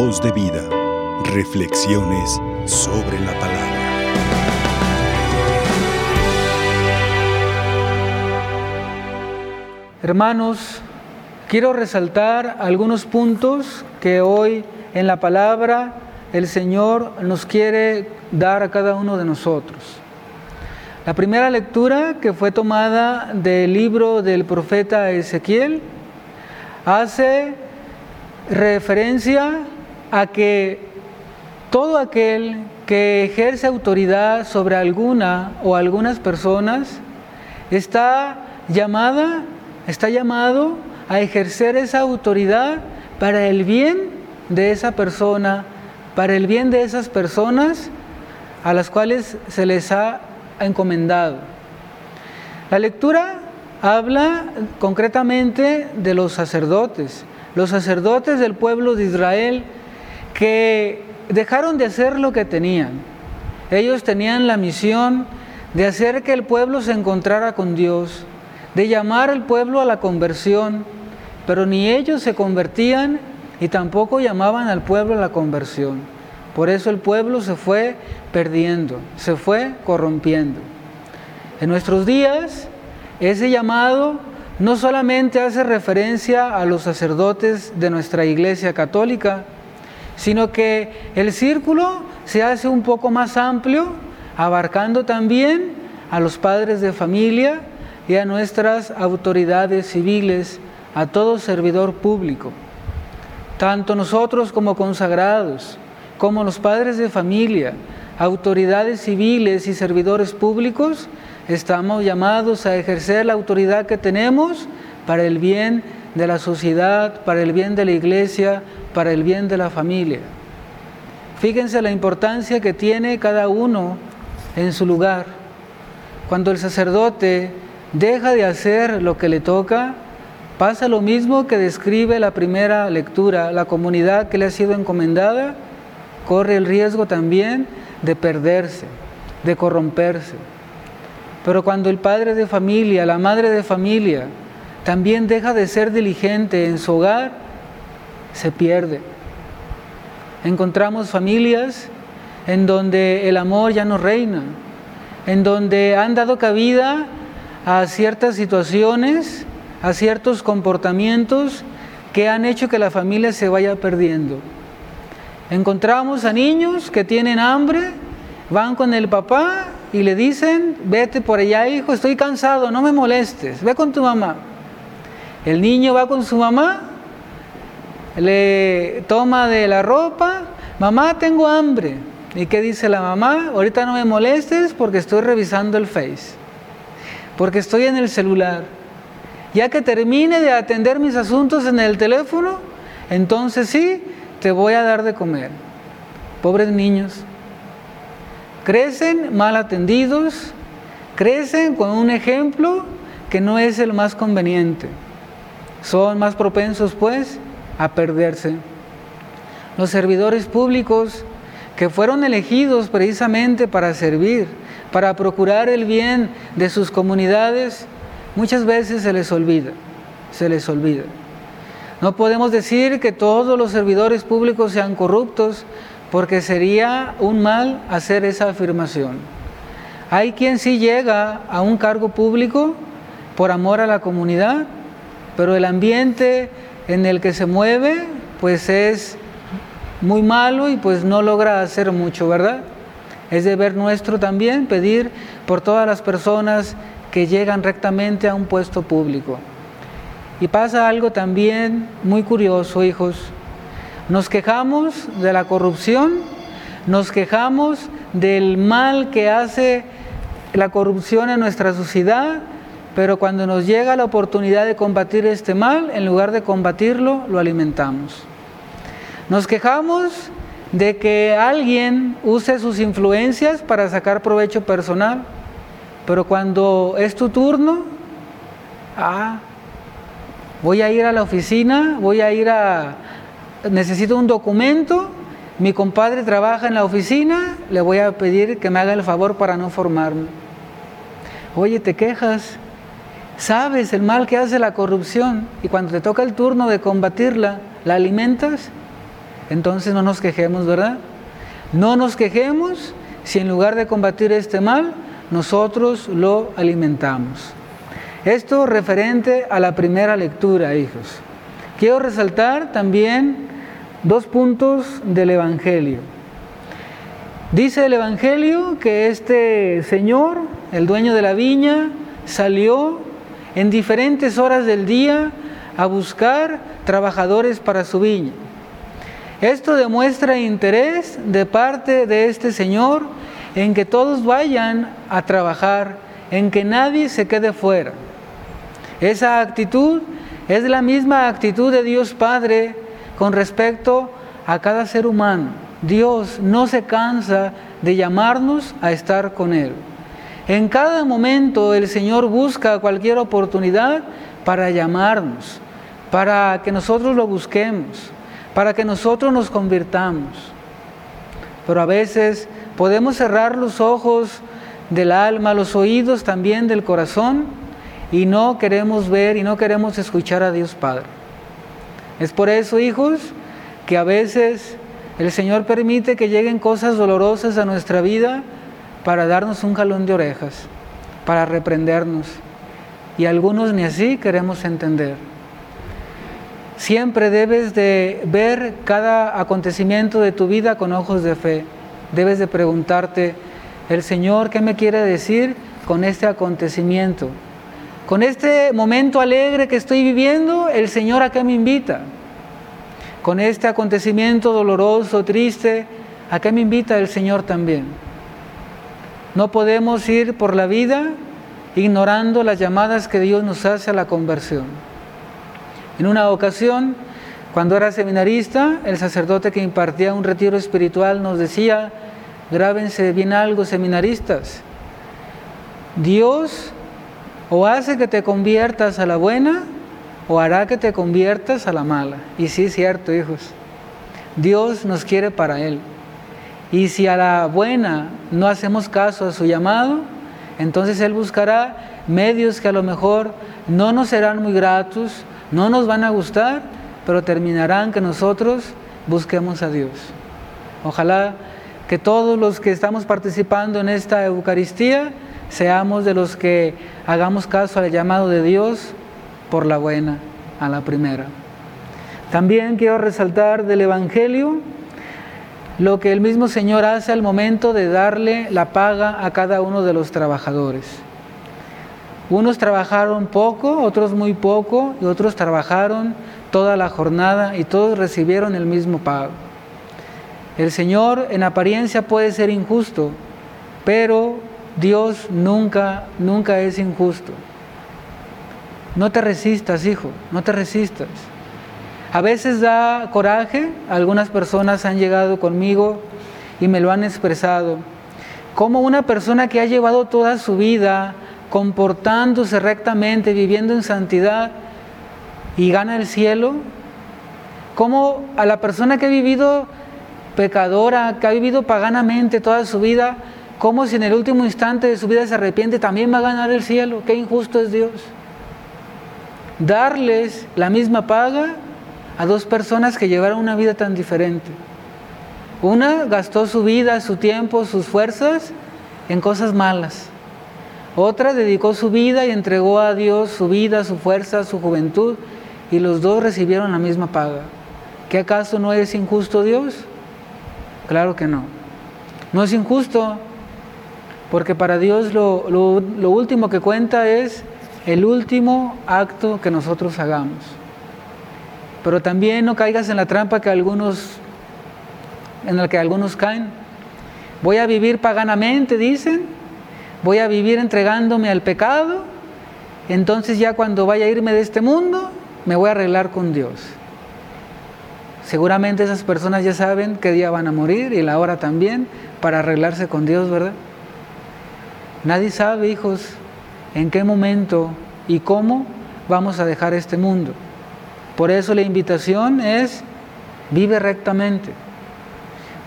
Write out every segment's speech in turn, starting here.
Voz de vida. Reflexiones sobre la palabra. Hermanos, quiero resaltar algunos puntos que hoy en la palabra el Señor nos quiere dar a cada uno de nosotros. La primera lectura que fue tomada del libro del profeta Ezequiel hace referencia a que todo aquel que ejerce autoridad sobre alguna o algunas personas está llamada, está llamado a ejercer esa autoridad para el bien de esa persona, para el bien de esas personas a las cuales se les ha encomendado. La lectura habla concretamente de los sacerdotes, los sacerdotes del pueblo de Israel que dejaron de hacer lo que tenían. Ellos tenían la misión de hacer que el pueblo se encontrara con Dios, de llamar al pueblo a la conversión, pero ni ellos se convertían y tampoco llamaban al pueblo a la conversión. Por eso el pueblo se fue perdiendo, se fue corrompiendo. En nuestros días, ese llamado no solamente hace referencia a los sacerdotes de nuestra iglesia católica, sino que el círculo se hace un poco más amplio, abarcando también a los padres de familia y a nuestras autoridades civiles, a todo servidor público. Tanto nosotros como consagrados, como los padres de familia, autoridades civiles y servidores públicos, estamos llamados a ejercer la autoridad que tenemos para el bien de la sociedad, para el bien de la iglesia, para el bien de la familia. Fíjense la importancia que tiene cada uno en su lugar. Cuando el sacerdote deja de hacer lo que le toca, pasa lo mismo que describe la primera lectura. La comunidad que le ha sido encomendada corre el riesgo también de perderse, de corromperse. Pero cuando el padre de familia, la madre de familia, también deja de ser diligente en su hogar, se pierde. Encontramos familias en donde el amor ya no reina, en donde han dado cabida a ciertas situaciones, a ciertos comportamientos que han hecho que la familia se vaya perdiendo. Encontramos a niños que tienen hambre, van con el papá y le dicen, vete por allá, hijo, estoy cansado, no me molestes, ve con tu mamá. El niño va con su mamá, le toma de la ropa, mamá, tengo hambre. ¿Y qué dice la mamá? Ahorita no me molestes porque estoy revisando el Face, porque estoy en el celular. Ya que termine de atender mis asuntos en el teléfono, entonces sí, te voy a dar de comer. Pobres niños. Crecen mal atendidos, crecen con un ejemplo que no es el más conveniente. Son más propensos, pues, a perderse. Los servidores públicos que fueron elegidos precisamente para servir, para procurar el bien de sus comunidades, muchas veces se les olvida, se les olvida. No podemos decir que todos los servidores públicos sean corruptos, porque sería un mal hacer esa afirmación. Hay quien sí llega a un cargo público por amor a la comunidad, pero el ambiente en el que se mueve pues es muy malo y pues no logra hacer mucho, ¿verdad? Es deber nuestro también pedir por todas las personas que llegan rectamente a un puesto público. Y pasa algo también muy curioso, hijos. Nos quejamos de la corrupción, nos quejamos del mal que hace la corrupción en nuestra sociedad, pero cuando nos llega la oportunidad de combatir este mal, en lugar de combatirlo, lo alimentamos. Nos quejamos de que alguien use sus influencias para sacar provecho personal, pero cuando es tu turno, ah, voy a ir a la oficina, voy a ir a, necesito un documento, mi compadre trabaja en la oficina, le voy a pedir que me haga el favor para no formarme. Oye, te quejas, sabes el mal que hace la corrupción y cuando te toca el turno de combatirla, ¿la alimentas? entonces no nos quejemos, ¿verdad? No nos quejemos si en lugar de combatir este mal, nosotros lo alimentamos. Esto referente a la primera lectura, hijos. Quiero resaltar también dos puntos del Evangelio. Dice el Evangelio que este señor, el dueño de la viña, salió en diferentes horas del día a buscar trabajadores para su viña. Esto demuestra interés de parte de este Señor en que todos vayan a trabajar, en que nadie se quede fuera. Esa actitud es la misma actitud de Dios Padre con respecto a cada ser humano. Dios no se cansa de llamarnos a estar con Él. En cada momento el Señor busca cualquier oportunidad para llamarnos, para que nosotros lo busquemos para que nosotros nos convirtamos. Pero a veces podemos cerrar los ojos del alma, los oídos también del corazón y no queremos ver y no queremos escuchar a Dios Padre. Es por eso, hijos, que a veces el Señor permite que lleguen cosas dolorosas a nuestra vida para darnos un jalón de orejas, para reprendernos. Y algunos ni así queremos entender. Siempre debes de ver cada acontecimiento de tu vida con ojos de fe. Debes de preguntarte, el Señor, ¿qué me quiere decir con este acontecimiento? Con este momento alegre que estoy viviendo, el Señor a qué me invita? Con este acontecimiento doloroso, triste, ¿a qué me invita el Señor también? No podemos ir por la vida ignorando las llamadas que Dios nos hace a la conversión. En una ocasión, cuando era seminarista, el sacerdote que impartía un retiro espiritual nos decía, grábense bien algo, seminaristas, Dios o hace que te conviertas a la buena o hará que te conviertas a la mala. Y sí es cierto, hijos, Dios nos quiere para Él. Y si a la buena no hacemos caso a su llamado, entonces Él buscará medios que a lo mejor no nos serán muy gratos, no nos van a gustar, pero terminarán que nosotros busquemos a Dios. Ojalá que todos los que estamos participando en esta Eucaristía seamos de los que hagamos caso al llamado de Dios por la buena, a la primera. También quiero resaltar del Evangelio lo que el mismo Señor hace al momento de darle la paga a cada uno de los trabajadores. Unos trabajaron poco, otros muy poco, y otros trabajaron toda la jornada y todos recibieron el mismo pago. El Señor en apariencia puede ser injusto, pero Dios nunca, nunca es injusto. No te resistas, hijo, no te resistas. A veces da coraje, algunas personas han llegado conmigo y me lo han expresado, como una persona que ha llevado toda su vida comportándose rectamente, viviendo en santidad y gana el cielo? como a la persona que ha vivido pecadora, que ha vivido paganamente toda su vida, como si en el último instante de su vida se arrepiente, también va a ganar el cielo? Qué injusto es Dios. Darles la misma paga a dos personas que llevaron una vida tan diferente. Una gastó su vida, su tiempo, sus fuerzas en cosas malas. Otra dedicó su vida y entregó a Dios su vida, su fuerza, su juventud, y los dos recibieron la misma paga. ¿Qué acaso no es injusto Dios? Claro que no. No es injusto, porque para Dios lo, lo último que cuenta es el último acto que nosotros hagamos. Pero también no caigas en la trampa que algunos, en la que algunos caen. Voy a vivir paganamente, dicen, voy a vivir entregándome al pecado, entonces ya cuando vaya a irme de este mundo, me voy a arreglar con Dios. Seguramente esas personas ya saben qué día van a morir y la hora también para arreglarse con Dios, ¿verdad? Nadie sabe, hijos, en qué momento y cómo vamos a dejar este mundo. Por eso la invitación es, vive rectamente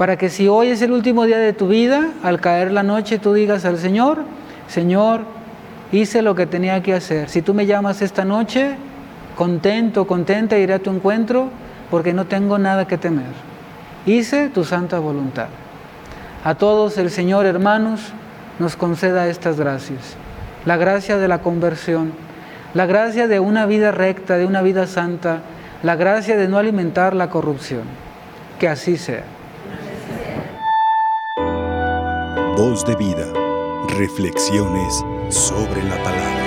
para que si hoy es el último día de tu vida, al caer la noche tú digas al Señor, Señor, hice lo que tenía que hacer. Si tú me llamas esta noche, contento, contenta, iré a tu encuentro porque no tengo nada que temer. hice tu santa voluntad. A todos el Señor, hermanos, nos conceda estas gracias. La gracia de la conversión, la gracia de una vida recta, de una vida santa, la gracia de no alimentar la corrupción. Que así sea. Voz de vida. Reflexiones sobre la palabra.